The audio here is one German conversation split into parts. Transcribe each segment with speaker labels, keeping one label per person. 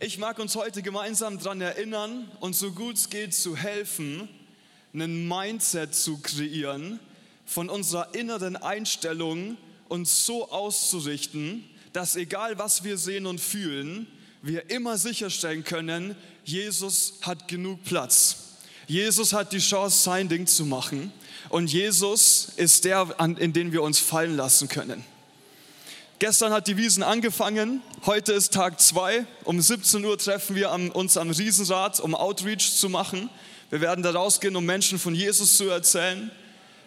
Speaker 1: Ich mag uns heute gemeinsam daran erinnern und so gut es geht zu helfen, einen Mindset zu kreieren, von unserer inneren Einstellung uns so auszurichten, dass egal was wir sehen und fühlen, wir immer sicherstellen können, Jesus hat genug Platz. Jesus hat die Chance, sein Ding zu machen. Und Jesus ist der, in den wir uns fallen lassen können. Gestern hat die Wiesen angefangen, heute ist Tag zwei. Um 17 Uhr treffen wir uns am Riesenrad, um Outreach zu machen. Wir werden da rausgehen, um Menschen von Jesus zu erzählen.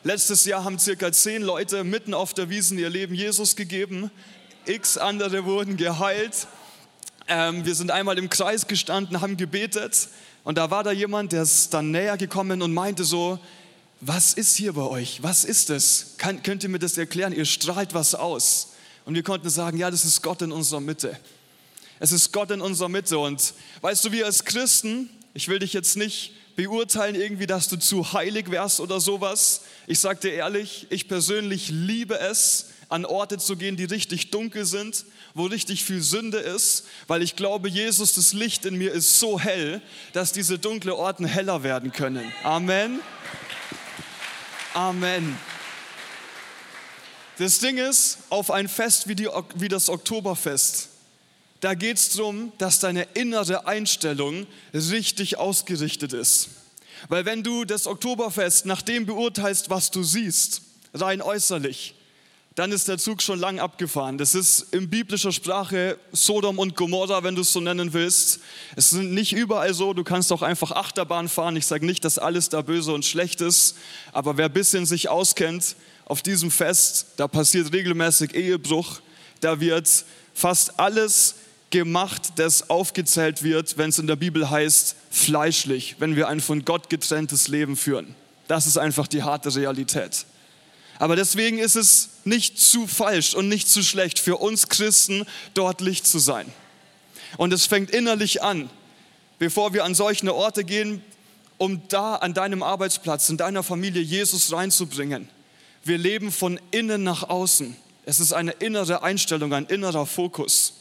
Speaker 1: Letztes Jahr haben circa zehn Leute mitten auf der Wiesen ihr Leben Jesus gegeben. X andere wurden geheilt. Ähm, wir sind einmal im Kreis gestanden, haben gebetet und da war da jemand, der ist dann näher gekommen und meinte so, was ist hier bei euch? Was ist? Kann, könnt ihr mir das erklären? Ihr strahlt was aus. Und wir konnten sagen, ja, das ist Gott in unserer Mitte. Es ist Gott in unserer Mitte. Und weißt du, wir als Christen, ich will dich jetzt nicht beurteilen irgendwie, dass du zu heilig wärst oder sowas. Ich sage dir ehrlich, ich persönlich liebe es, an Orte zu gehen, die richtig dunkel sind, wo richtig viel Sünde ist, weil ich glaube, Jesus, das Licht in mir ist so hell, dass diese dunklen Orten heller werden können. Amen. Amen. Das Ding ist, auf ein Fest wie, die, wie das Oktoberfest, da geht es darum, dass deine innere Einstellung richtig ausgerichtet ist. Weil wenn du das Oktoberfest nach dem beurteilst, was du siehst, rein äußerlich, dann ist der Zug schon lang abgefahren. Das ist in biblischer Sprache Sodom und Gomorra, wenn du es so nennen willst. Es sind nicht überall so, du kannst auch einfach Achterbahn fahren. Ich sage nicht, dass alles da böse und schlecht ist, aber wer ein bisschen sich auskennt, auf diesem Fest, da passiert regelmäßig Ehebruch, da wird fast alles gemacht, das aufgezählt wird, wenn es in der Bibel heißt, fleischlich, wenn wir ein von Gott getrenntes Leben führen. Das ist einfach die harte Realität. Aber deswegen ist es nicht zu falsch und nicht zu schlecht für uns Christen, dort Licht zu sein. Und es fängt innerlich an, bevor wir an solche Orte gehen, um da an deinem Arbeitsplatz, in deiner Familie Jesus reinzubringen. Wir leben von innen nach außen. Es ist eine innere Einstellung, ein innerer Fokus.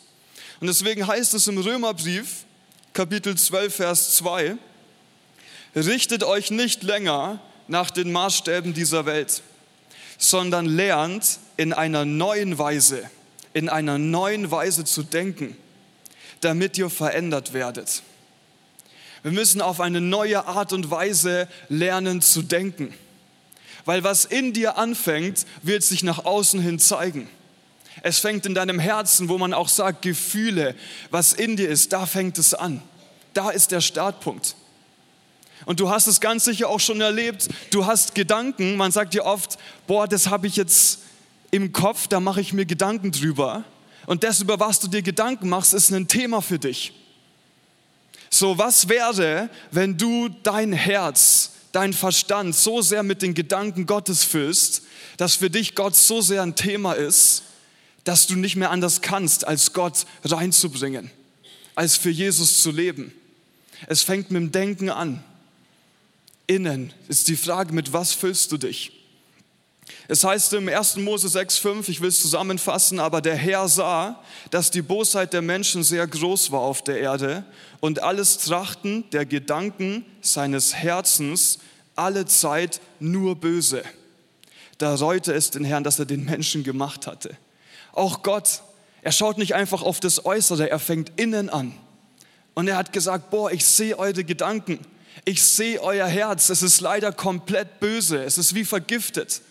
Speaker 1: Und deswegen heißt es im Römerbrief, Kapitel 12, Vers 2, richtet euch nicht länger nach den Maßstäben dieser Welt, sondern lernt in einer neuen Weise, in einer neuen Weise zu denken, damit ihr verändert werdet. Wir müssen auf eine neue Art und Weise lernen zu denken. Weil was in dir anfängt, wird sich nach außen hin zeigen. Es fängt in deinem Herzen, wo man auch sagt, Gefühle, was in dir ist, da fängt es an. Da ist der Startpunkt. Und du hast es ganz sicher auch schon erlebt. Du hast Gedanken, man sagt dir oft, boah, das habe ich jetzt im Kopf, da mache ich mir Gedanken drüber. Und das, über was du dir Gedanken machst, ist ein Thema für dich. So, was wäre, wenn du dein Herz dein Verstand so sehr mit den Gedanken Gottes füllst, dass für dich Gott so sehr ein Thema ist, dass du nicht mehr anders kannst, als Gott reinzubringen, als für Jesus zu leben. Es fängt mit dem Denken an. Innen ist die Frage, mit was füllst du dich? Es heißt im 1. Mose 6,5, ich will es zusammenfassen, aber der Herr sah, dass die Bosheit der Menschen sehr groß war auf der Erde und alles Trachten der Gedanken seines Herzens alle Zeit nur böse. Da reute es den Herrn, dass er den Menschen gemacht hatte. Auch Gott, er schaut nicht einfach auf das Äußere, er fängt innen an. Und er hat gesagt, boah, ich sehe eure Gedanken, ich sehe euer Herz, es ist leider komplett böse, es ist wie vergiftet.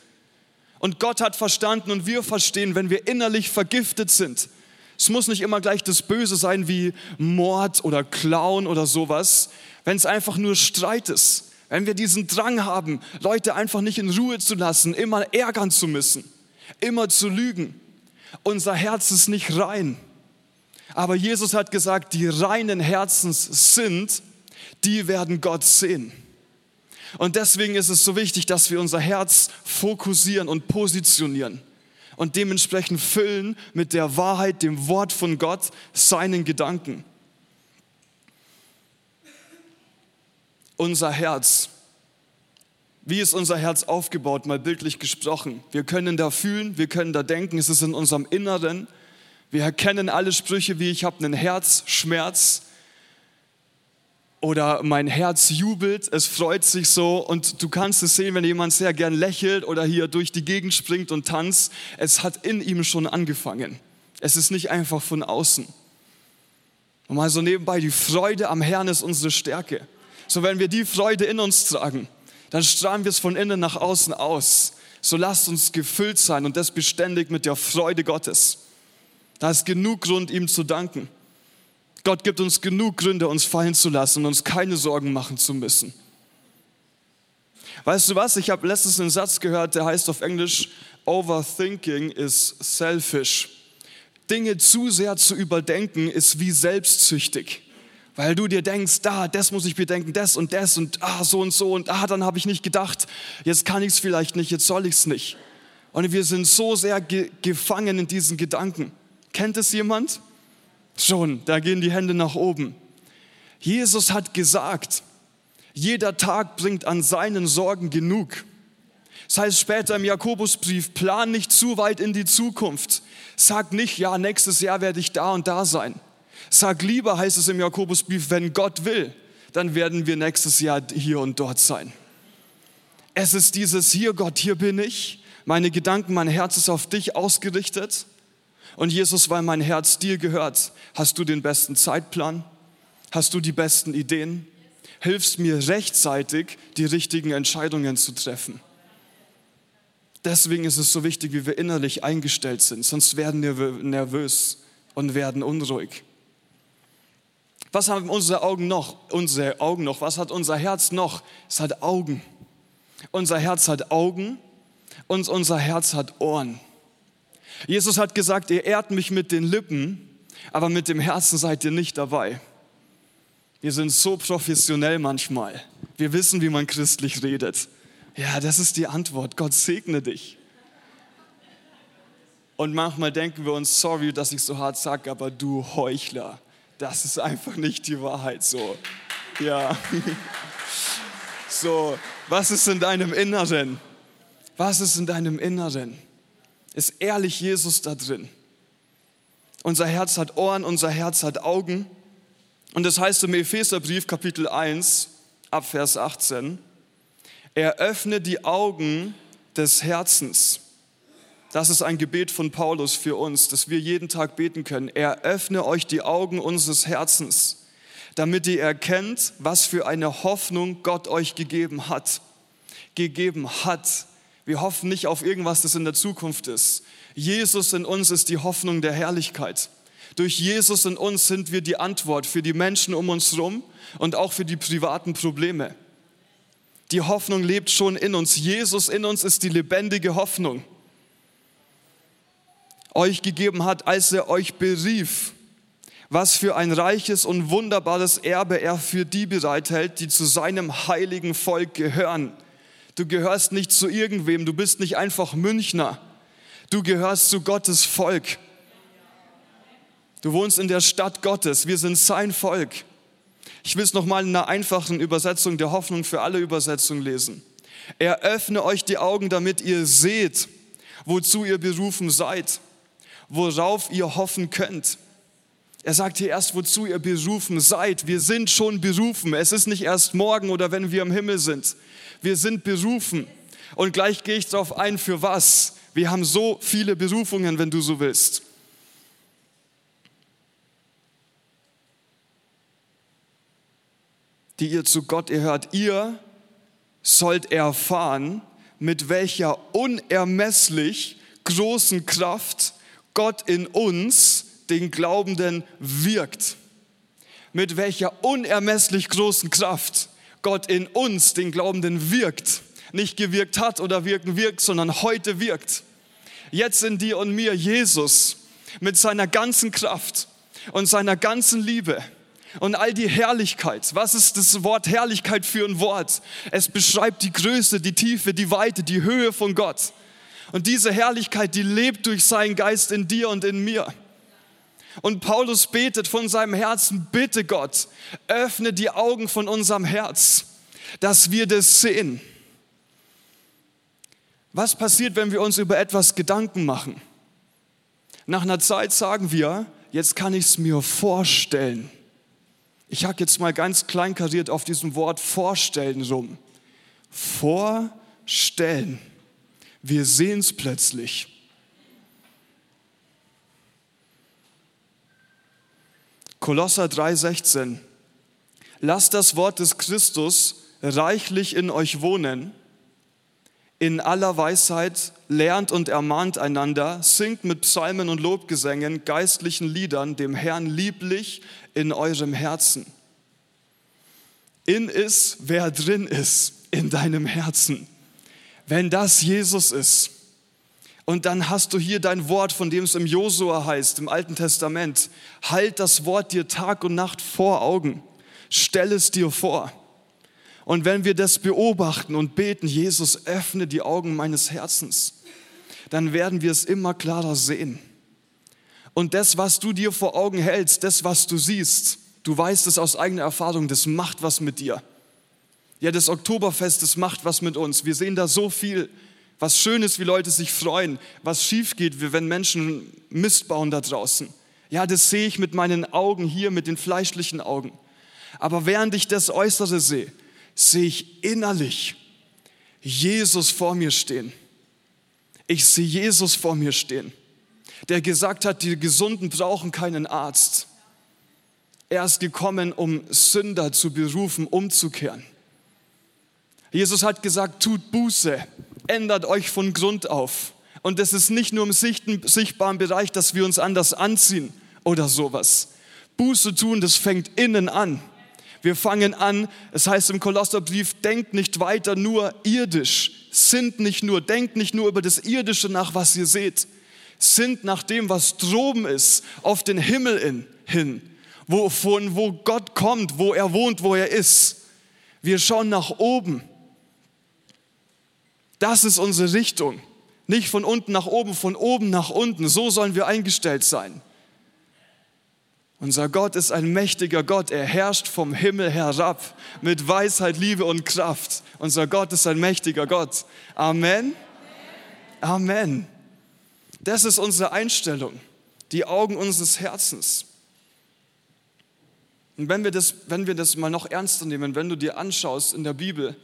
Speaker 1: Und Gott hat verstanden und wir verstehen, wenn wir innerlich vergiftet sind. Es muss nicht immer gleich das Böse sein wie Mord oder Klauen oder sowas, wenn es einfach nur Streit ist. Wenn wir diesen Drang haben, Leute einfach nicht in Ruhe zu lassen, immer ärgern zu müssen, immer zu lügen. Unser Herz ist nicht rein. Aber Jesus hat gesagt, die reinen Herzens sind, die werden Gott sehen. Und deswegen ist es so wichtig, dass wir unser Herz fokussieren und positionieren und dementsprechend füllen mit der Wahrheit, dem Wort von Gott, seinen Gedanken. Unser Herz. Wie ist unser Herz aufgebaut, mal bildlich gesprochen? Wir können da fühlen, wir können da denken, es ist in unserem Inneren. Wir erkennen alle Sprüche wie ich habe einen Herzschmerz, oder mein Herz jubelt, es freut sich so und du kannst es sehen, wenn jemand sehr gern lächelt oder hier durch die Gegend springt und tanzt. Es hat in ihm schon angefangen. Es ist nicht einfach von außen. Und mal so nebenbei, die Freude am Herrn ist unsere Stärke. So wenn wir die Freude in uns tragen, dann strahlen wir es von innen nach außen aus. So lasst uns gefüllt sein und das beständig mit der Freude Gottes. Da ist genug Grund, ihm zu danken. Gott gibt uns genug Gründe, uns fallen zu lassen und uns keine Sorgen machen zu müssen. Weißt du was? Ich habe letztens einen Satz gehört, der heißt auf Englisch, Overthinking is selfish. Dinge zu sehr zu überdenken ist wie selbstsüchtig. Weil du dir denkst, da, das muss ich bedenken, das und das und ah, so und so und ah, dann habe ich nicht gedacht, jetzt kann ich es vielleicht nicht, jetzt soll ich es nicht. Und wir sind so sehr ge gefangen in diesen Gedanken. Kennt es jemand? Schon, da gehen die Hände nach oben. Jesus hat gesagt, jeder Tag bringt an seinen Sorgen genug. Das heißt später im Jakobusbrief, plan nicht zu weit in die Zukunft. Sag nicht, ja, nächstes Jahr werde ich da und da sein. Sag lieber, heißt es im Jakobusbrief, wenn Gott will, dann werden wir nächstes Jahr hier und dort sein. Es ist dieses hier, Gott, hier bin ich. Meine Gedanken, mein Herz ist auf dich ausgerichtet. Und Jesus, weil mein Herz dir gehört, hast du den besten Zeitplan? Hast du die besten Ideen? Hilfst mir rechtzeitig, die richtigen Entscheidungen zu treffen. Deswegen ist es so wichtig, wie wir innerlich eingestellt sind, sonst werden wir nervös und werden unruhig. Was haben unsere Augen noch? Unsere Augen noch. Was hat unser Herz noch? Es hat Augen. Unser Herz hat Augen und unser Herz hat Ohren. Jesus hat gesagt, ihr ehrt mich mit den Lippen, aber mit dem Herzen seid ihr nicht dabei. Wir sind so professionell manchmal. Wir wissen, wie man christlich redet. Ja, das ist die Antwort. Gott segne dich. Und manchmal denken wir uns, sorry, dass ich so hart sage, aber du Heuchler, das ist einfach nicht die Wahrheit so. Ja. So, was ist in deinem Inneren? Was ist in deinem Inneren? Ist ehrlich Jesus da drin? Unser Herz hat Ohren, unser Herz hat Augen. Und das heißt im Epheserbrief Kapitel 1 ab Vers 18, eröffne die Augen des Herzens. Das ist ein Gebet von Paulus für uns, dass wir jeden Tag beten können. Eröffne euch die Augen unseres Herzens, damit ihr erkennt, was für eine Hoffnung Gott euch gegeben hat. Gegeben hat. Wir hoffen nicht auf irgendwas, das in der Zukunft ist. Jesus in uns ist die Hoffnung der Herrlichkeit. Durch Jesus in uns sind wir die Antwort für die Menschen um uns herum und auch für die privaten Probleme. Die Hoffnung lebt schon in uns. Jesus in uns ist die lebendige Hoffnung. Euch gegeben hat, als er euch berief, was für ein reiches und wunderbares Erbe er für die bereithält, die zu seinem heiligen Volk gehören Du gehörst nicht zu irgendwem, du bist nicht einfach Münchner. Du gehörst zu Gottes Volk. Du wohnst in der Stadt Gottes, wir sind sein Volk. Ich will es nochmal in einer einfachen Übersetzung der Hoffnung für alle Übersetzungen lesen. Eröffne euch die Augen, damit ihr seht, wozu ihr berufen seid, worauf ihr hoffen könnt. Er sagt hier erst, wozu ihr berufen seid. Wir sind schon berufen. Es ist nicht erst morgen oder wenn wir im Himmel sind. Wir sind berufen. Und gleich gehe ich darauf ein, für was. Wir haben so viele Berufungen, wenn du so willst. Die ihr zu Gott gehört. Ihr sollt erfahren, mit welcher unermesslich großen Kraft Gott in uns, den Glaubenden, wirkt. Mit welcher unermesslich großen Kraft Gott in uns, den Glaubenden, wirkt. Nicht gewirkt hat oder wirken wirkt, sondern heute wirkt. Jetzt in dir und mir Jesus mit seiner ganzen Kraft und seiner ganzen Liebe und all die Herrlichkeit. Was ist das Wort Herrlichkeit für ein Wort? Es beschreibt die Größe, die Tiefe, die Weite, die Höhe von Gott. Und diese Herrlichkeit, die lebt durch seinen Geist in dir und in mir. Und Paulus betet von seinem Herzen, bitte Gott, öffne die Augen von unserem Herz, dass wir das sehen. Was passiert, wenn wir uns über etwas Gedanken machen? Nach einer Zeit sagen wir, jetzt kann ich es mir vorstellen. Ich hacke jetzt mal ganz kleinkariert auf diesem Wort vorstellen rum. Vorstellen. Wir sehen es plötzlich. Kolosser 3:16. Lasst das Wort des Christus reichlich in euch wohnen. In aller Weisheit lernt und ermahnt einander, singt mit Psalmen und Lobgesängen, geistlichen Liedern dem Herrn lieblich in eurem Herzen. In ist, wer drin ist, in deinem Herzen. Wenn das Jesus ist, und dann hast du hier dein Wort, von dem es im Josua heißt, im Alten Testament. Halt das Wort dir Tag und Nacht vor Augen. Stell es dir vor. Und wenn wir das beobachten und beten, Jesus, öffne die Augen meines Herzens, dann werden wir es immer klarer sehen. Und das, was du dir vor Augen hältst, das, was du siehst, du weißt es aus eigener Erfahrung, das macht was mit dir. Ja, das Oktoberfest, das macht was mit uns. Wir sehen da so viel, was schön ist, wie Leute sich freuen, was schief geht, wenn Menschen Mist bauen da draußen. Ja, das sehe ich mit meinen Augen hier, mit den fleischlichen Augen. Aber während ich das Äußere sehe, sehe ich innerlich Jesus vor mir stehen. Ich sehe Jesus vor mir stehen, der gesagt hat, die Gesunden brauchen keinen Arzt. Er ist gekommen, um Sünder zu berufen, umzukehren. Jesus hat gesagt, tut Buße, ändert euch von Grund auf. Und es ist nicht nur im sichtbaren Bereich, dass wir uns anders anziehen oder sowas. Buße tun, das fängt innen an. Wir fangen an, es heißt im Kolosserbrief, denkt nicht weiter nur irdisch, sind nicht nur, denkt nicht nur über das Irdische nach, was ihr seht, sind nach dem, was droben ist, auf den Himmel in, hin, wo, von wo Gott kommt, wo er wohnt, wo er ist. Wir schauen nach oben. Das ist unsere Richtung. Nicht von unten nach oben, von oben nach unten. So sollen wir eingestellt sein. Unser Gott ist ein mächtiger Gott. Er herrscht vom Himmel herab mit Weisheit, Liebe und Kraft. Unser Gott ist ein mächtiger Gott. Amen. Amen. Das ist unsere Einstellung, die Augen unseres Herzens. Und wenn wir das, wenn wir das mal noch ernster nehmen, wenn du dir anschaust in der Bibel,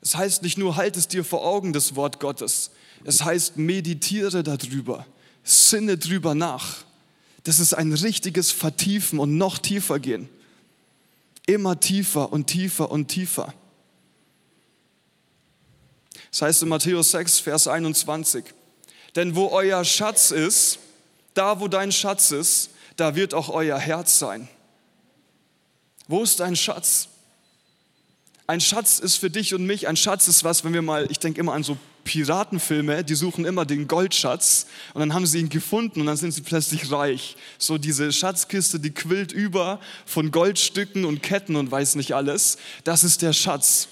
Speaker 1: es heißt nicht nur, halt es dir vor Augen, das Wort Gottes. Es heißt, meditiere darüber, sinne drüber nach. Das ist ein richtiges Vertiefen und noch tiefer gehen. Immer tiefer und tiefer und tiefer. Das heißt in Matthäus 6, Vers 21, denn wo euer Schatz ist, da wo dein Schatz ist, da wird auch euer Herz sein. Wo ist dein Schatz? Ein Schatz ist für dich und mich, ein Schatz ist was, wenn wir mal, ich denke immer an so Piratenfilme, die suchen immer den Goldschatz und dann haben sie ihn gefunden und dann sind sie plötzlich reich. So diese Schatzkiste, die quillt über von Goldstücken und Ketten und weiß nicht alles. Das ist der Schatz.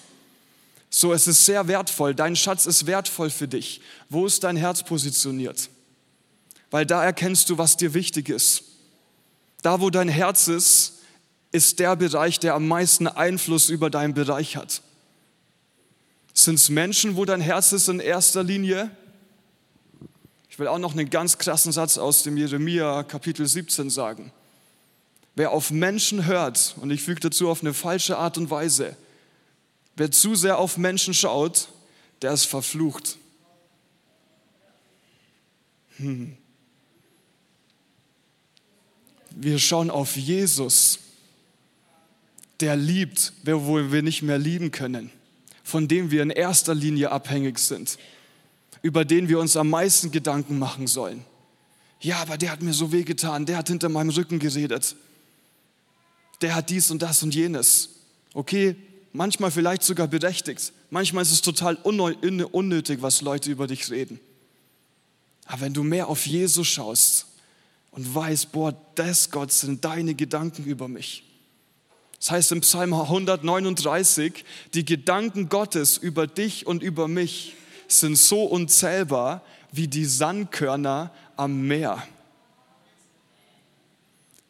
Speaker 1: So, es ist sehr wertvoll. Dein Schatz ist wertvoll für dich. Wo ist dein Herz positioniert? Weil da erkennst du, was dir wichtig ist. Da, wo dein Herz ist, ist der Bereich, der am meisten Einfluss über deinen Bereich hat. Sind es Menschen, wo dein Herz ist in erster Linie? Ich will auch noch einen ganz krassen Satz aus dem Jeremia Kapitel 17 sagen. Wer auf Menschen hört, und ich füge dazu auf eine falsche Art und Weise, wer zu sehr auf Menschen schaut, der ist verflucht. Hm. Wir schauen auf Jesus der liebt, wo wir nicht mehr lieben können, von dem wir in erster Linie abhängig sind, über den wir uns am meisten Gedanken machen sollen. Ja, aber der hat mir so wehgetan, der hat hinter meinem Rücken geredet, der hat dies und das und jenes. Okay, manchmal vielleicht sogar berechtigt, manchmal ist es total unnötig, was Leute über dich reden. Aber wenn du mehr auf Jesus schaust und weißt, boah, das Gott sind deine Gedanken über mich, das heißt im Psalm 139, die Gedanken Gottes über dich und über mich sind so unzählbar wie die Sandkörner am Meer.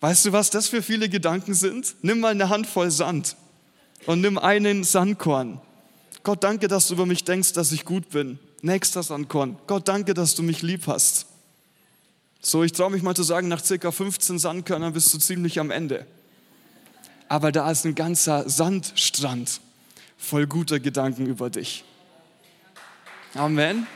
Speaker 1: Weißt du, was das für viele Gedanken sind? Nimm mal eine Handvoll Sand und nimm einen Sandkorn. Gott, danke, dass du über mich denkst, dass ich gut bin. Nächster Sandkorn. Gott, danke, dass du mich lieb hast. So, ich traue mich mal zu sagen, nach circa 15 Sandkörnern bist du ziemlich am Ende. Aber da ist ein ganzer Sandstrand voll guter Gedanken über dich. Amen.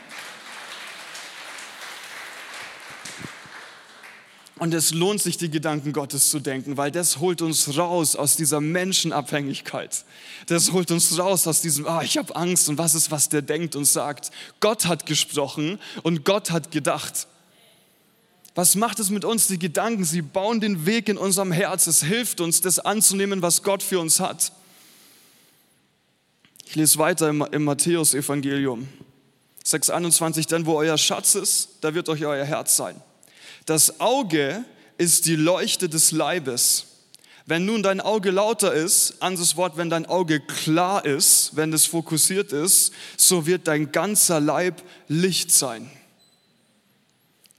Speaker 1: Und es lohnt sich, die Gedanken Gottes zu denken, weil das holt uns raus aus dieser Menschenabhängigkeit. Das holt uns raus aus diesem, ah, ich habe Angst und was ist, was der denkt und sagt. Gott hat gesprochen und Gott hat gedacht. Was macht es mit uns? Die Gedanken, sie bauen den Weg in unserem Herz. Es hilft uns, das anzunehmen, was Gott für uns hat. Ich lese weiter im, im Matthäus-Evangelium 6,21, denn wo euer Schatz ist, da wird euch euer Herz sein. Das Auge ist die Leuchte des Leibes. Wenn nun dein Auge lauter ist, anderes Wort, wenn dein Auge klar ist, wenn es fokussiert ist, so wird dein ganzer Leib Licht sein.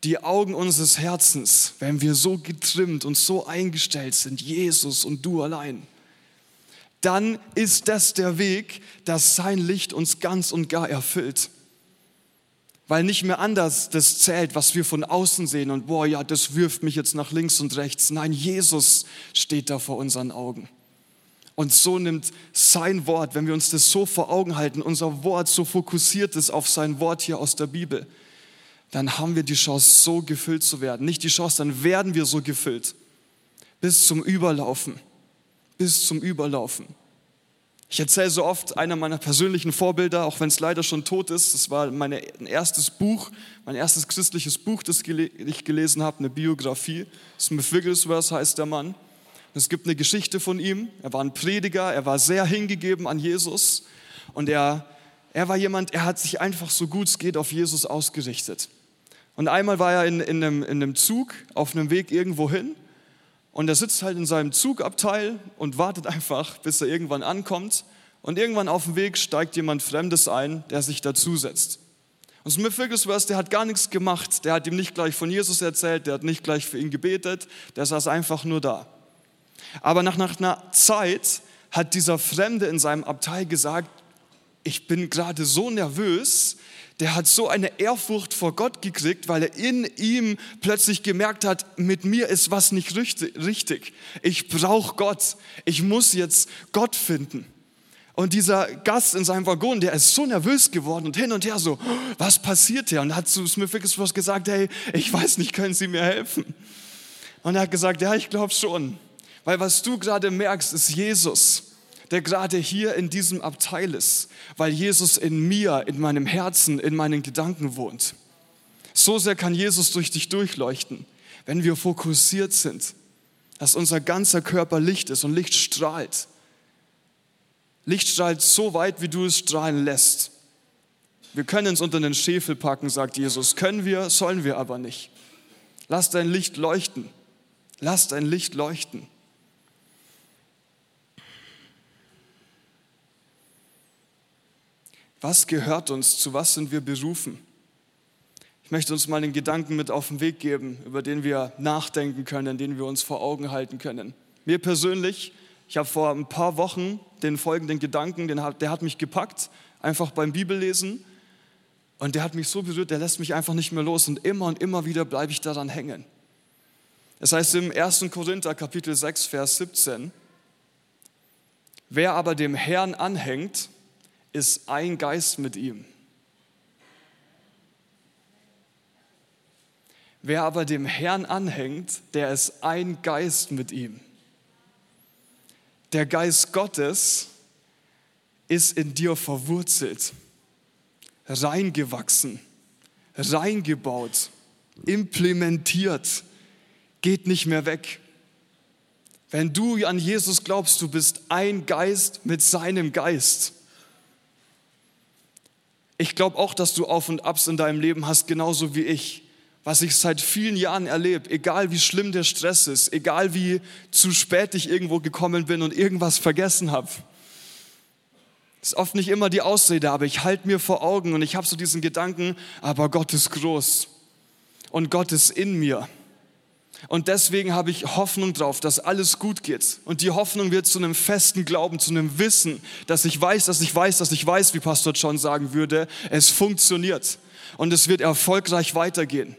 Speaker 1: Die Augen unseres Herzens, wenn wir so getrimmt und so eingestellt sind, Jesus und du allein, dann ist das der Weg, dass sein Licht uns ganz und gar erfüllt weil nicht mehr anders das zählt, was wir von außen sehen und boah, ja, das wirft mich jetzt nach links und rechts. Nein, Jesus steht da vor unseren Augen. Und so nimmt sein Wort, wenn wir uns das so vor Augen halten, unser Wort so fokussiert ist auf sein Wort hier aus der Bibel, dann haben wir die Chance, so gefüllt zu werden. Nicht die Chance, dann werden wir so gefüllt. Bis zum Überlaufen. Bis zum Überlaufen. Ich erzähle so oft einer meiner persönlichen Vorbilder, auch wenn es leider schon tot ist. Das war mein erstes Buch, mein erstes christliches Buch, das ich gelesen habe, eine Biografie. Smith Wigglesworth heißt der Mann. Es gibt eine Geschichte von ihm. Er war ein Prediger, er war sehr hingegeben an Jesus und er, er war jemand, er hat sich einfach so gut es geht auf Jesus ausgerichtet. Und einmal war er in, in, einem, in einem Zug auf einem Weg irgendwo hin und er sitzt halt in seinem Zugabteil und wartet einfach, bis er irgendwann ankommt. Und irgendwann auf dem Weg steigt jemand Fremdes ein, der sich dazusetzt. Und Smith Wigglesworth, der hat gar nichts gemacht. Der hat ihm nicht gleich von Jesus erzählt, der hat nicht gleich für ihn gebetet, der saß einfach nur da. Aber nach, nach einer Zeit hat dieser Fremde in seinem Abteil gesagt, ich bin gerade so nervös, der hat so eine Ehrfurcht vor Gott gekriegt, weil er in ihm plötzlich gemerkt hat, mit mir ist was nicht richtig. Ich brauche Gott. Ich muss jetzt Gott finden. Und dieser Gast in seinem Waggon, der ist so nervös geworden und hin und her so, was passiert hier? Und hat zu Smith Wigglesworth gesagt, hey, ich weiß nicht, können Sie mir helfen? Und er hat gesagt, ja, ich glaube schon. Weil was du gerade merkst, ist Jesus der gerade hier in diesem Abteil ist, weil Jesus in mir, in meinem Herzen, in meinen Gedanken wohnt. So sehr kann Jesus durch dich durchleuchten, wenn wir fokussiert sind, dass unser ganzer Körper Licht ist und Licht strahlt. Licht strahlt so weit, wie du es strahlen lässt. Wir können es unter den Schäfel packen, sagt Jesus. Können wir, sollen wir aber nicht. Lass dein Licht leuchten. Lass dein Licht leuchten. Was gehört uns? Zu was sind wir berufen? Ich möchte uns mal einen Gedanken mit auf den Weg geben, über den wir nachdenken können, den wir uns vor Augen halten können. Mir persönlich, ich habe vor ein paar Wochen den folgenden Gedanken, den der hat mich gepackt, einfach beim Bibellesen. Und der hat mich so berührt, der lässt mich einfach nicht mehr los. Und immer und immer wieder bleibe ich daran hängen. Es heißt im 1. Korinther Kapitel 6, Vers 17, wer aber dem Herrn anhängt, ist ein Geist mit ihm. Wer aber dem Herrn anhängt, der ist ein Geist mit ihm. Der Geist Gottes ist in dir verwurzelt, reingewachsen, reingebaut, implementiert, geht nicht mehr weg. Wenn du an Jesus glaubst, du bist ein Geist mit seinem Geist. Ich glaube auch, dass du Auf und Abs in deinem Leben hast, genauso wie ich. Was ich seit vielen Jahren erlebe, egal wie schlimm der Stress ist, egal wie zu spät ich irgendwo gekommen bin und irgendwas vergessen habe. Ist oft nicht immer die Ausrede, aber ich halte mir vor Augen und ich habe so diesen Gedanken, aber Gott ist groß und Gott ist in mir. Und deswegen habe ich Hoffnung drauf, dass alles gut geht. Und die Hoffnung wird zu einem festen Glauben, zu einem Wissen, dass ich weiß, dass ich weiß, dass ich weiß, wie Pastor John sagen würde, es funktioniert. Und es wird erfolgreich weitergehen.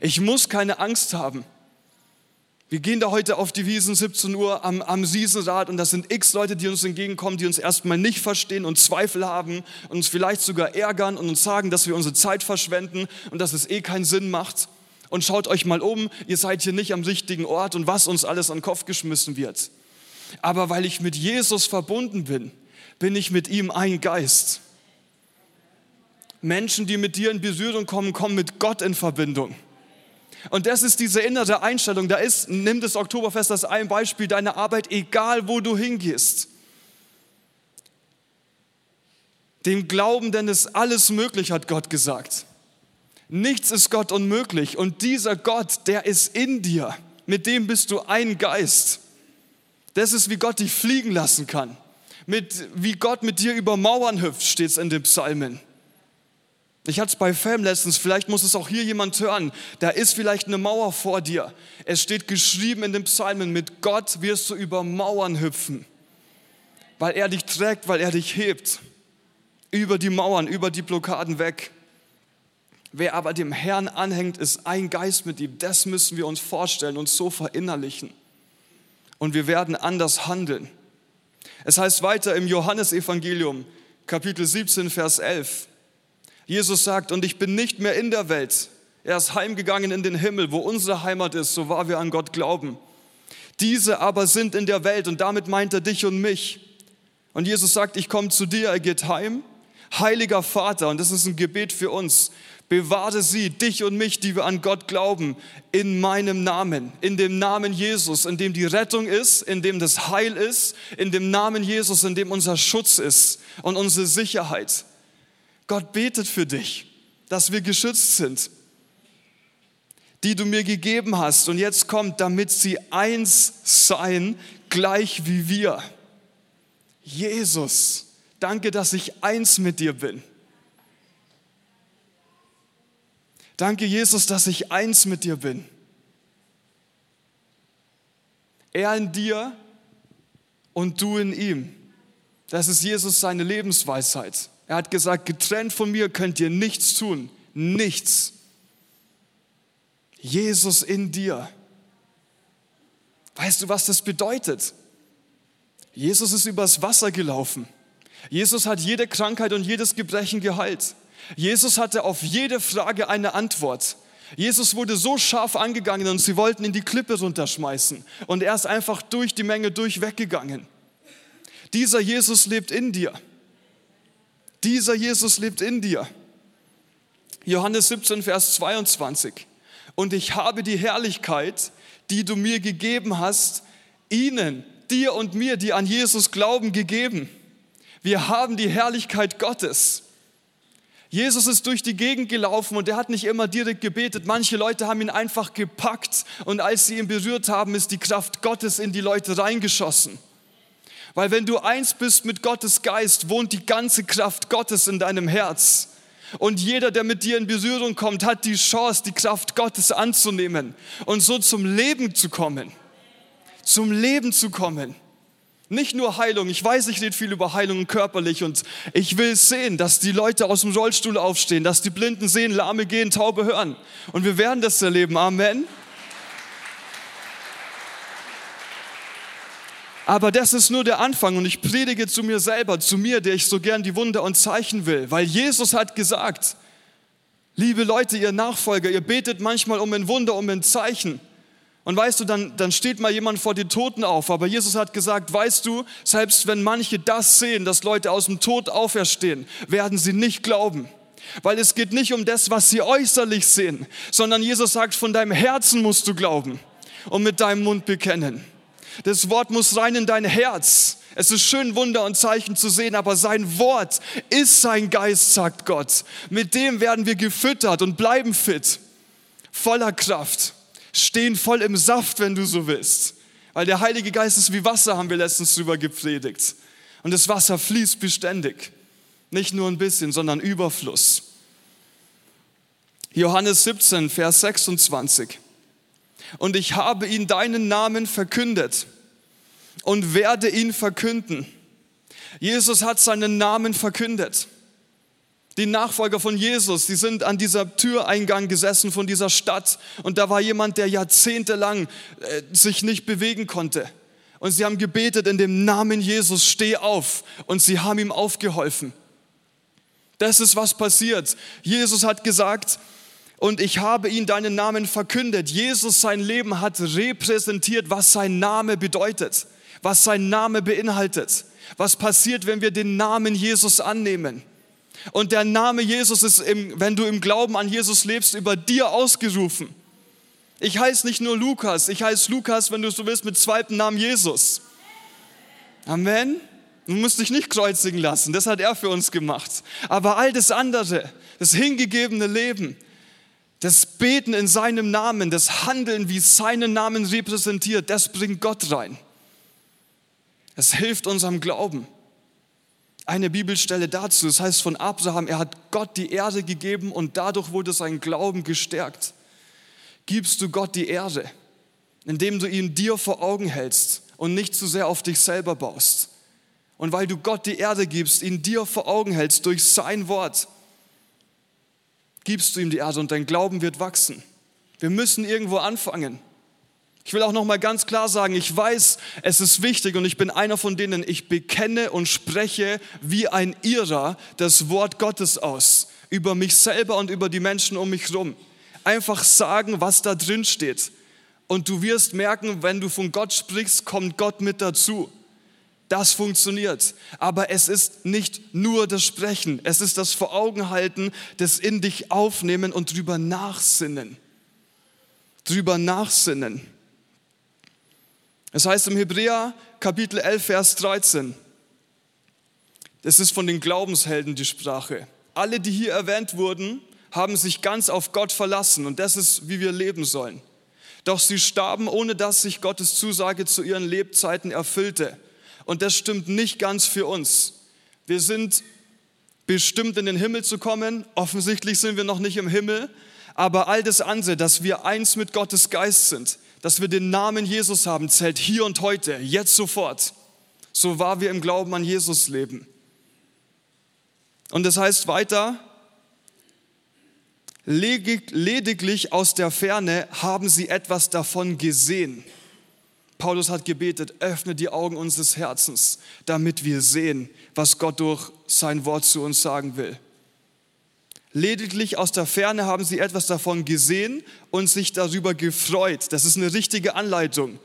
Speaker 1: Ich muss keine Angst haben. Wir gehen da heute auf die Wiesen 17 Uhr am, am Siesenrad und das sind x Leute, die uns entgegenkommen, die uns erstmal nicht verstehen und Zweifel haben und uns vielleicht sogar ärgern und uns sagen, dass wir unsere Zeit verschwenden und dass es eh keinen Sinn macht. Und schaut euch mal um, ihr seid hier nicht am richtigen Ort und was uns alles an den Kopf geschmissen wird. Aber weil ich mit Jesus verbunden bin, bin ich mit ihm ein Geist. Menschen, die mit dir in Berührung kommen, kommen mit Gott in Verbindung. Und das ist diese innere Einstellung. Da ist, nimm das Oktoberfest als ein Beispiel, deine Arbeit, egal wo du hingehst. Dem Glauben, denn ist alles möglich, hat Gott gesagt. Nichts ist Gott unmöglich. Und dieser Gott, der ist in dir. Mit dem bist du ein Geist. Das ist, wie Gott dich fliegen lassen kann. Mit, wie Gott mit dir über Mauern hüpft, steht es in den Psalmen. Ich hatte es bei Fam letztens, vielleicht muss es auch hier jemand hören. Da ist vielleicht eine Mauer vor dir. Es steht geschrieben in den Psalmen, mit Gott wirst du über Mauern hüpfen, weil er dich trägt, weil er dich hebt. Über die Mauern, über die Blockaden weg. Wer aber dem Herrn anhängt, ist ein Geist mit ihm. Das müssen wir uns vorstellen und so verinnerlichen. Und wir werden anders handeln. Es heißt weiter im Johannesevangelium, Kapitel 17, Vers 11. Jesus sagt, und ich bin nicht mehr in der Welt. Er ist heimgegangen in den Himmel, wo unsere Heimat ist, so wahr wir an Gott glauben. Diese aber sind in der Welt und damit meint er dich und mich. Und Jesus sagt, ich komme zu dir, er geht heim. Heiliger Vater, und das ist ein Gebet für uns, bewahre sie, dich und mich, die wir an Gott glauben, in meinem Namen, in dem Namen Jesus, in dem die Rettung ist, in dem das Heil ist, in dem Namen Jesus, in dem unser Schutz ist und unsere Sicherheit. Gott betet für dich, dass wir geschützt sind, die du mir gegeben hast. Und jetzt kommt, damit sie eins seien, gleich wie wir. Jesus, danke, dass ich eins mit dir bin. Danke, Jesus, dass ich eins mit dir bin. Er in dir und du in ihm. Das ist Jesus seine Lebensweisheit. Er hat gesagt, getrennt von mir könnt ihr nichts tun. Nichts. Jesus in dir. Weißt du, was das bedeutet? Jesus ist übers Wasser gelaufen. Jesus hat jede Krankheit und jedes Gebrechen geheilt. Jesus hatte auf jede Frage eine Antwort. Jesus wurde so scharf angegangen und sie wollten ihn die Klippe runterschmeißen. Und er ist einfach durch die Menge durchweggegangen. Dieser Jesus lebt in dir. Dieser Jesus lebt in dir. Johannes 17, Vers 22. Und ich habe die Herrlichkeit, die du mir gegeben hast, ihnen, dir und mir, die an Jesus glauben, gegeben. Wir haben die Herrlichkeit Gottes. Jesus ist durch die Gegend gelaufen und er hat nicht immer direkt gebetet. Manche Leute haben ihn einfach gepackt und als sie ihn berührt haben, ist die Kraft Gottes in die Leute reingeschossen. Weil wenn du eins bist mit Gottes Geist, wohnt die ganze Kraft Gottes in deinem Herz. Und jeder, der mit dir in Berührung kommt, hat die Chance, die Kraft Gottes anzunehmen und so zum Leben zu kommen. Zum Leben zu kommen. Nicht nur Heilung. Ich weiß, ich rede viel über Heilung körperlich und ich will sehen, dass die Leute aus dem Rollstuhl aufstehen, dass die Blinden sehen, Lahme gehen, Taube hören. Und wir werden das erleben. Amen. Aber das ist nur der Anfang und ich predige zu mir selber, zu mir, der ich so gern die Wunder und Zeichen will, weil Jesus hat gesagt, liebe Leute, ihr Nachfolger, ihr betet manchmal um ein Wunder, um ein Zeichen. Und weißt du, dann, dann steht mal jemand vor den Toten auf. Aber Jesus hat gesagt, weißt du, selbst wenn manche das sehen, dass Leute aus dem Tod auferstehen, werden sie nicht glauben. Weil es geht nicht um das, was sie äußerlich sehen, sondern Jesus sagt, von deinem Herzen musst du glauben und mit deinem Mund bekennen. Das Wort muss rein in dein Herz. Es ist schön, Wunder und Zeichen zu sehen, aber sein Wort ist sein Geist, sagt Gott. Mit dem werden wir gefüttert und bleiben fit, voller Kraft, stehen voll im Saft, wenn du so willst. Weil der Heilige Geist ist wie Wasser, haben wir letztens drüber gepredigt. Und das Wasser fließt beständig. Nicht nur ein bisschen, sondern Überfluss. Johannes 17, Vers 26 und ich habe ihn deinen Namen verkündet und werde ihn verkünden. Jesus hat seinen Namen verkündet. Die Nachfolger von Jesus, die sind an dieser Türeingang gesessen von dieser Stadt und da war jemand, der jahrzehntelang äh, sich nicht bewegen konnte. Und sie haben gebetet in dem Namen Jesus, steh auf. Und sie haben ihm aufgeholfen. Das ist, was passiert. Jesus hat gesagt, und ich habe ihn deinen Namen verkündet. Jesus sein Leben hat repräsentiert, was sein Name bedeutet, was sein Name beinhaltet. Was passiert, wenn wir den Namen Jesus annehmen? Und der Name Jesus ist, im, wenn du im Glauben an Jesus lebst, über dir ausgerufen. Ich heiße nicht nur Lukas, ich heiße Lukas, wenn du so willst, mit zweitem Namen Jesus. Amen. Du musst dich nicht kreuzigen lassen, das hat er für uns gemacht. Aber all das andere, das hingegebene Leben, das Beten in seinem Namen, das Handeln, wie seinen Namen repräsentiert, das bringt Gott rein. Es hilft unserem Glauben. Eine Bibelstelle dazu, das heißt von Abraham, er hat Gott die Erde gegeben und dadurch wurde sein Glauben gestärkt gibst du Gott die Ehre, indem du ihn dir vor Augen hältst und nicht zu sehr auf dich selber baust. Und weil du Gott die Erde gibst, ihn dir vor Augen hältst durch sein Wort, gibst du ihm die Erde und dein Glauben wird wachsen. Wir müssen irgendwo anfangen. Ich will auch noch mal ganz klar sagen, ich weiß, es ist wichtig und ich bin einer von denen, ich bekenne und spreche wie ein Irrer das Wort Gottes aus über mich selber und über die Menschen um mich herum einfach sagen, was da drin steht. Und du wirst merken, wenn du von Gott sprichst, kommt Gott mit dazu. Das funktioniert. Aber es ist nicht nur das Sprechen, es ist das Vor Augen halten, das in dich aufnehmen und drüber nachsinnen. Drüber nachsinnen. Es heißt im Hebräer Kapitel 11, Vers 13, das ist von den Glaubenshelden die Sprache. Alle, die hier erwähnt wurden, haben sich ganz auf Gott verlassen und das ist, wie wir leben sollen. Doch sie starben, ohne dass sich Gottes Zusage zu ihren Lebzeiten erfüllte. Und das stimmt nicht ganz für uns. Wir sind bestimmt in den Himmel zu kommen. Offensichtlich sind wir noch nicht im Himmel. Aber all das andere, dass wir eins mit Gottes Geist sind, dass wir den Namen Jesus haben, zählt hier und heute, jetzt sofort. So wahr wir im Glauben an Jesus leben. Und das heißt weiter, lediglich aus der Ferne haben sie etwas davon gesehen. Paulus hat gebetet, öffne die Augen unseres Herzens, damit wir sehen, was Gott durch sein Wort zu uns sagen will. Lediglich aus der Ferne haben sie etwas davon gesehen und sich darüber gefreut. Das ist eine richtige Anleitung.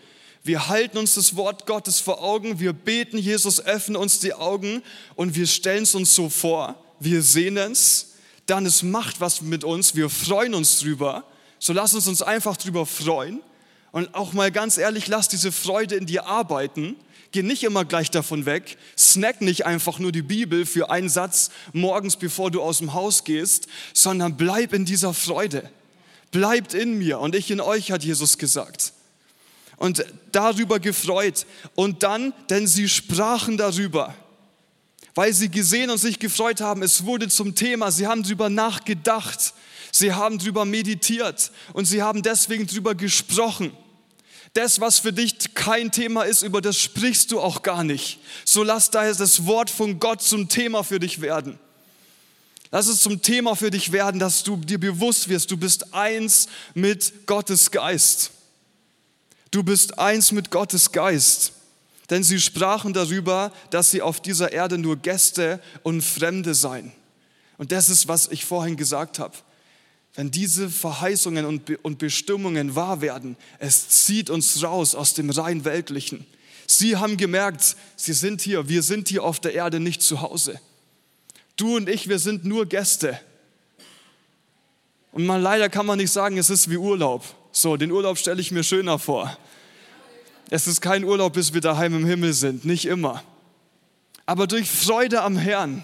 Speaker 1: Wir halten uns das Wort Gottes vor Augen, wir beten, Jesus öffne uns die Augen und wir stellen es uns so vor, wir sehen es dann es macht was mit uns, wir freuen uns drüber, so lass uns uns einfach drüber freuen und auch mal ganz ehrlich, lass diese Freude in dir arbeiten. Geh nicht immer gleich davon weg. Snack nicht einfach nur die Bibel für einen Satz morgens, bevor du aus dem Haus gehst, sondern bleib in dieser Freude. Bleibt in mir und ich in euch, hat Jesus gesagt. Und darüber gefreut. Und dann, denn sie sprachen darüber weil sie gesehen und sich gefreut haben. Es wurde zum Thema. Sie haben darüber nachgedacht. Sie haben darüber meditiert und sie haben deswegen darüber gesprochen. Das, was für dich kein Thema ist, über das sprichst du auch gar nicht. So lass daher das Wort von Gott zum Thema für dich werden. Lass es zum Thema für dich werden, dass du dir bewusst wirst, du bist eins mit Gottes Geist. Du bist eins mit Gottes Geist denn sie sprachen darüber, dass sie auf dieser Erde nur Gäste und Fremde seien. Und das ist, was ich vorhin gesagt habe. Wenn diese Verheißungen und Bestimmungen wahr werden, es zieht uns raus aus dem rein weltlichen. Sie haben gemerkt, sie sind hier, wir sind hier auf der Erde nicht zu Hause. Du und ich, wir sind nur Gäste. Und man, leider kann man nicht sagen, es ist wie Urlaub. So, den Urlaub stelle ich mir schöner vor. Es ist kein Urlaub, bis wir daheim im Himmel sind, nicht immer. Aber durch Freude am Herrn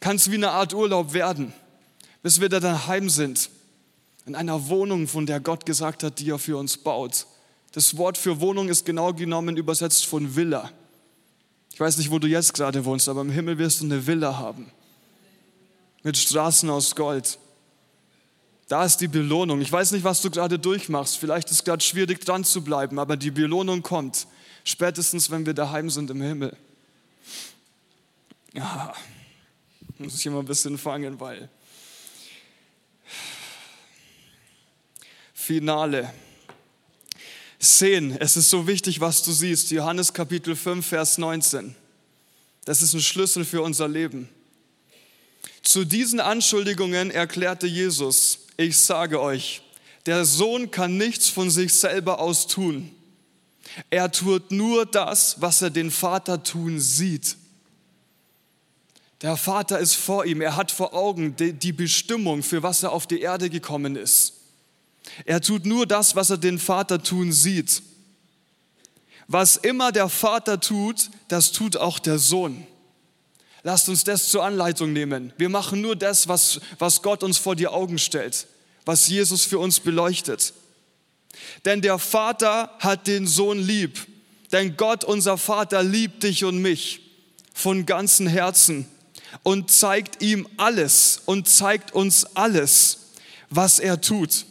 Speaker 1: kann es wie eine Art Urlaub werden, bis wir da daheim sind, in einer Wohnung, von der Gott gesagt hat, die er für uns baut. Das Wort für Wohnung ist genau genommen übersetzt von Villa. Ich weiß nicht, wo du jetzt gerade wohnst, aber im Himmel wirst du eine Villa haben. Mit Straßen aus Gold. Da ist die Belohnung. Ich weiß nicht, was du gerade durchmachst. Vielleicht ist es gerade schwierig dran zu bleiben, aber die Belohnung kommt. Spätestens, wenn wir daheim sind im Himmel. Ja. Muss ich immer ein bisschen fangen, weil. Finale. Sehen, es ist so wichtig, was du siehst. Johannes Kapitel 5, Vers 19. Das ist ein Schlüssel für unser Leben. Zu diesen Anschuldigungen erklärte Jesus, ich sage euch, der Sohn kann nichts von sich selber aus tun. Er tut nur das, was er den Vater tun sieht. Der Vater ist vor ihm, er hat vor Augen die Bestimmung, für was er auf die Erde gekommen ist. Er tut nur das, was er den Vater tun sieht. Was immer der Vater tut, das tut auch der Sohn. Lasst uns das zur Anleitung nehmen. Wir machen nur das, was, was Gott uns vor die Augen stellt, was Jesus für uns beleuchtet. Denn der Vater hat den Sohn lieb. Denn Gott, unser Vater, liebt dich und mich von ganzem Herzen und zeigt ihm alles und zeigt uns alles, was er tut.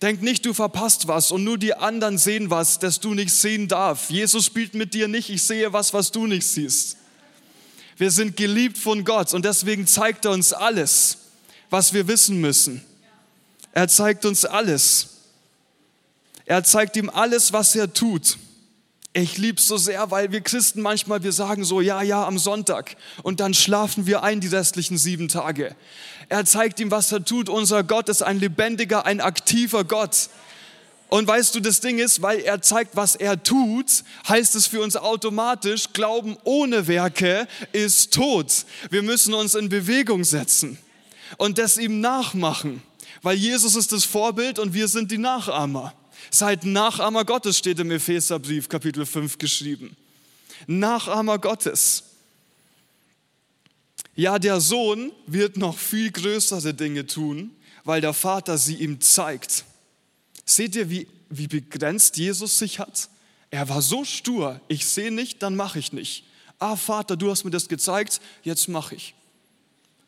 Speaker 1: Denk nicht, du verpasst was und nur die anderen sehen was, das du nicht sehen darf. Jesus spielt mit dir nicht, ich sehe was, was du nicht siehst. Wir sind geliebt von Gott und deswegen zeigt er uns alles, was wir wissen müssen. Er zeigt uns alles. Er zeigt ihm alles, was er tut. Ich liebe es so sehr, weil wir Christen manchmal, wir sagen so, ja, ja, am Sonntag und dann schlafen wir ein die restlichen sieben Tage. Er zeigt ihm, was er tut. Unser Gott ist ein lebendiger, ein aktiver Gott. Und weißt du, das Ding ist, weil er zeigt, was er tut, heißt es für uns automatisch, Glauben ohne Werke ist tot. Wir müssen uns in Bewegung setzen und das ihm nachmachen, weil Jesus ist das Vorbild und wir sind die Nachahmer. Seid Nachahmer Gottes, steht im Epheserbrief Kapitel 5 geschrieben. Nachahmer Gottes. Ja, der Sohn wird noch viel größere Dinge tun, weil der Vater sie ihm zeigt. Seht ihr, wie, wie begrenzt Jesus sich hat? Er war so stur, ich sehe nicht, dann mache ich nicht. Ah, Vater, du hast mir das gezeigt, jetzt mache ich.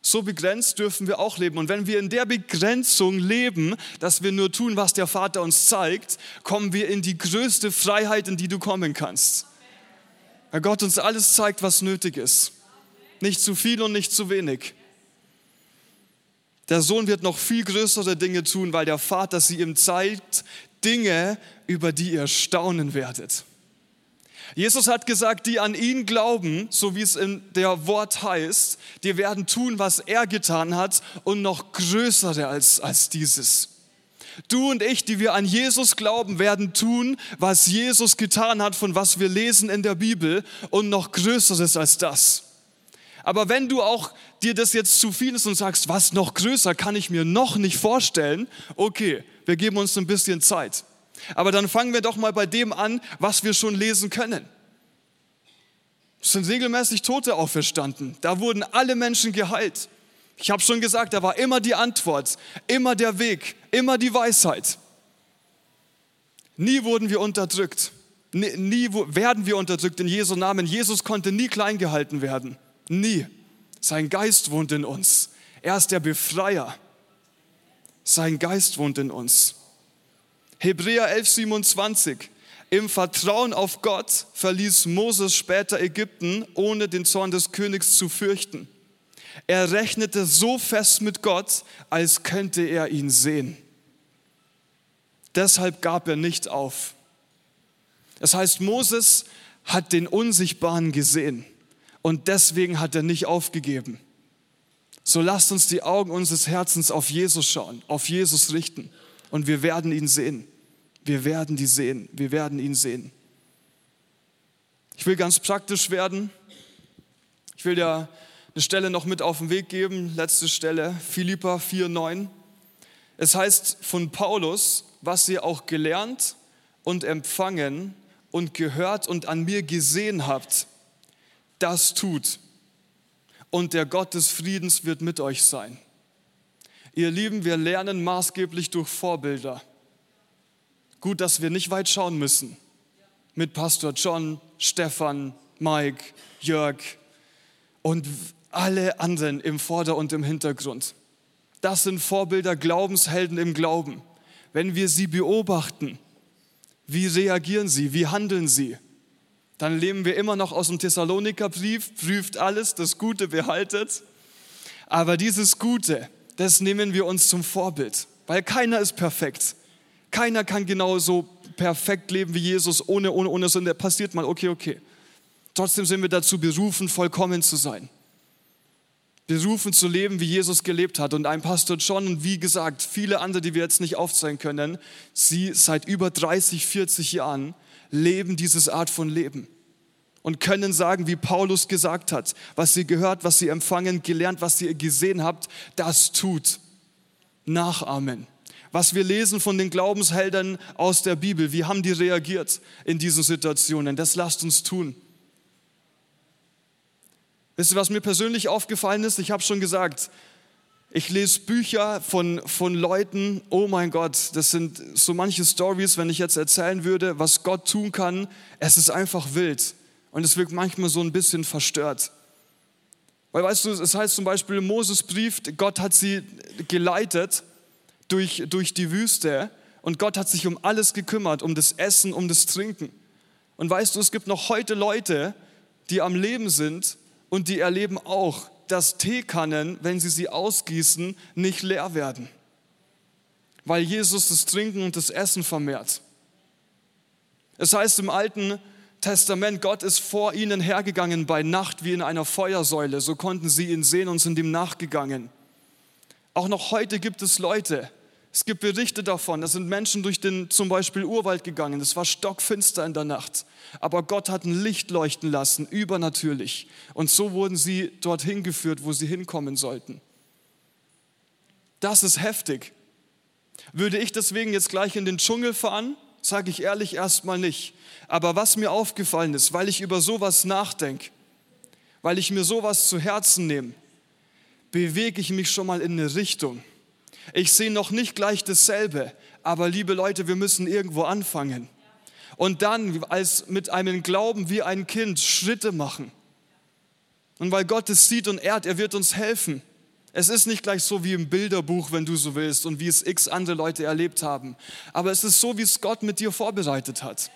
Speaker 1: So begrenzt dürfen wir auch leben. Und wenn wir in der Begrenzung leben, dass wir nur tun, was der Vater uns zeigt, kommen wir in die größte Freiheit, in die du kommen kannst. Weil Gott uns alles zeigt, was nötig ist. Nicht zu viel und nicht zu wenig. Der Sohn wird noch viel größere Dinge tun, weil der Vater sie ihm zeigt, Dinge, über die ihr staunen werdet. Jesus hat gesagt, die an ihn glauben, so wie es in der Wort heißt, die werden tun, was er getan hat und noch größere als, als dieses. Du und ich, die wir an Jesus glauben, werden tun, was Jesus getan hat, von was wir lesen in der Bibel und noch größeres als das. Aber wenn du auch dir das jetzt zu viel ist und sagst, was noch größer kann ich mir noch nicht vorstellen, okay, wir geben uns ein bisschen Zeit. Aber dann fangen wir doch mal bei dem an, was wir schon lesen können. Es sind regelmäßig Tote auferstanden. Da wurden alle Menschen geheilt. Ich habe schon gesagt, da war immer die Antwort, immer der Weg, immer die Weisheit. Nie wurden wir unterdrückt. Nie, nie werden wir unterdrückt in Jesu Namen. Jesus konnte nie klein gehalten werden. Nie. Sein Geist wohnt in uns. Er ist der Befreier. Sein Geist wohnt in uns. Hebräer 11, 27. Im Vertrauen auf Gott verließ Moses später Ägypten, ohne den Zorn des Königs zu fürchten. Er rechnete so fest mit Gott, als könnte er ihn sehen. Deshalb gab er nicht auf. Das heißt, Moses hat den Unsichtbaren gesehen. Und deswegen hat er nicht aufgegeben. So lasst uns die Augen unseres Herzens auf Jesus schauen, auf Jesus richten und wir werden ihn sehen. Wir werden die sehen, wir werden ihn sehen. Ich will ganz praktisch werden. Ich will dir eine Stelle noch mit auf den Weg geben, letzte Stelle, Philippa 4,9. Es heißt von Paulus, was ihr auch gelernt und empfangen und gehört und an mir gesehen habt, das tut. Und der Gott des Friedens wird mit euch sein. Ihr Lieben, wir lernen maßgeblich durch Vorbilder. Gut, dass wir nicht weit schauen müssen. Mit Pastor John, Stefan, Mike, Jörg und alle anderen im Vorder- und im Hintergrund. Das sind Vorbilder, Glaubenshelden im Glauben. Wenn wir sie beobachten, wie reagieren sie, wie handeln sie, dann leben wir immer noch aus dem Thessalonikerbrief, prüft alles, das Gute behaltet. Aber dieses Gute, das nehmen wir uns zum Vorbild, weil keiner ist perfekt. Keiner kann genauso perfekt leben wie Jesus, ohne, ohne, ohne Sünde. Passiert mal, okay, okay. Trotzdem sind wir dazu berufen, vollkommen zu sein. Berufen zu leben, wie Jesus gelebt hat. Und ein Pastor John und wie gesagt, viele andere, die wir jetzt nicht aufzeigen können, sie seit über 30, 40 Jahren leben diese Art von Leben und können sagen, wie Paulus gesagt hat, was sie gehört, was sie empfangen, gelernt, was ihr gesehen habt, das tut. Nachahmen. Was wir lesen von den Glaubensheldern aus der Bibel, wie haben die reagiert in diesen Situationen, das lasst uns tun. Wisst ihr, was mir persönlich aufgefallen ist? Ich habe schon gesagt, ich lese Bücher von, von Leuten, oh mein Gott, das sind so manche Stories, wenn ich jetzt erzählen würde, was Gott tun kann, es ist einfach wild und es wirkt manchmal so ein bisschen verstört. Weil weißt du, es heißt zum Beispiel im Moses-Brief, Gott hat sie geleitet durch, durch die Wüste und Gott hat sich um alles gekümmert, um das Essen, um das Trinken. Und weißt du, es gibt noch heute Leute, die am Leben sind und die erleben auch, dass Teekannen, wenn sie sie ausgießen, nicht leer werden, weil Jesus das Trinken und das Essen vermehrt. Es heißt im Alten Testament, Gott ist vor ihnen hergegangen bei Nacht wie in einer Feuersäule, so konnten sie ihn sehen und sind ihm nachgegangen. Auch noch heute gibt es Leute, es gibt Berichte davon, da sind Menschen durch den zum Beispiel Urwald gegangen, es war stockfinster in der Nacht, aber Gott hat ein Licht leuchten lassen, übernatürlich. Und so wurden sie dorthin geführt, wo sie hinkommen sollten. Das ist heftig. Würde ich deswegen jetzt gleich in den Dschungel fahren? Sage ich ehrlich erstmal nicht. Aber was mir aufgefallen ist, weil ich über sowas nachdenke, weil ich mir sowas zu Herzen nehme, bewege ich mich schon mal in eine Richtung ich sehe noch nicht gleich dasselbe, aber liebe Leute, wir müssen irgendwo anfangen. Und dann als mit einem Glauben wie ein Kind Schritte machen. Und weil Gott es sieht und ehrt, er wird uns helfen. Es ist nicht gleich so wie im Bilderbuch, wenn du so willst, und wie es x andere Leute erlebt haben. Aber es ist so, wie es Gott mit dir vorbereitet hat.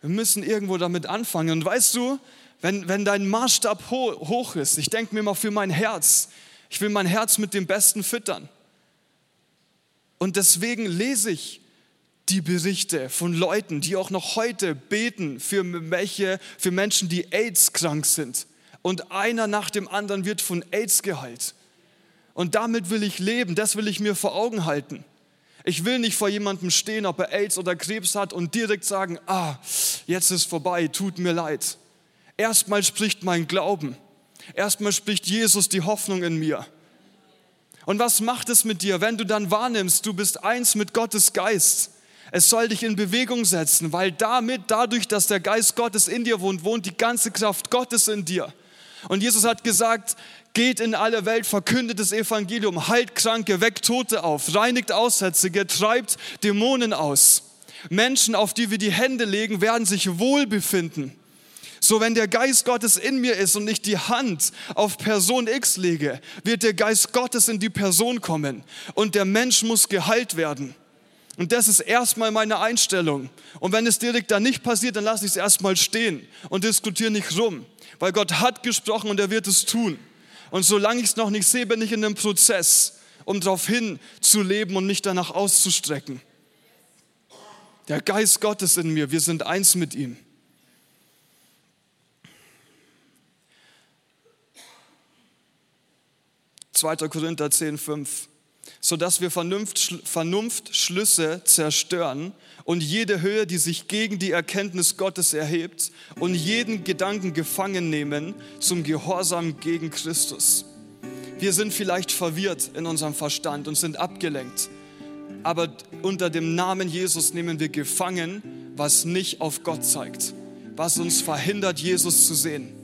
Speaker 1: Wir müssen irgendwo damit anfangen. Und weißt du, wenn, wenn dein Maßstab hoch ist, ich denke mir mal für mein Herz, ich will mein Herz mit dem Besten füttern. Und deswegen lese ich die Berichte von Leuten, die auch noch heute beten für, welche, für Menschen, die AIDS krank sind. Und einer nach dem anderen wird von AIDS geheilt. Und damit will ich leben, das will ich mir vor Augen halten. Ich will nicht vor jemandem stehen, ob er AIDS oder Krebs hat und direkt sagen, ah, jetzt ist vorbei, tut mir leid. Erstmal spricht mein Glauben. Erstmal spricht Jesus die Hoffnung in mir. Und was macht es mit dir, wenn du dann wahrnimmst, du bist eins mit Gottes Geist? Es soll dich in Bewegung setzen, weil damit, dadurch, dass der Geist Gottes in dir wohnt, wohnt die ganze Kraft Gottes in dir. Und Jesus hat gesagt, geht in alle Welt, verkündet das Evangelium, heilt Kranke, weckt Tote auf, reinigt Aussätzige, treibt Dämonen aus. Menschen, auf die wir die Hände legen, werden sich wohlbefinden. So, wenn der Geist Gottes in mir ist und ich die Hand auf Person X lege, wird der Geist Gottes in die Person kommen und der Mensch muss geheilt werden. Und das ist erstmal meine Einstellung. Und wenn es direkt dann nicht passiert, dann lasse ich es erstmal stehen und diskutiere nicht rum. Weil Gott hat gesprochen und er wird es tun. Und solange ich es noch nicht sehe, bin ich in einem Prozess, um darauf hin zu leben und mich danach auszustrecken. Der Geist Gottes in mir, wir sind eins mit ihm. 2. Korinther 10, 5. Sodass wir Vernunft, Vernunftschlüsse zerstören und jede Höhe, die sich gegen die Erkenntnis Gottes erhebt und jeden Gedanken gefangen nehmen zum Gehorsam gegen Christus. Wir sind vielleicht verwirrt in unserem Verstand und sind abgelenkt, aber unter dem Namen Jesus nehmen wir gefangen, was nicht auf Gott zeigt, was uns verhindert, Jesus zu sehen.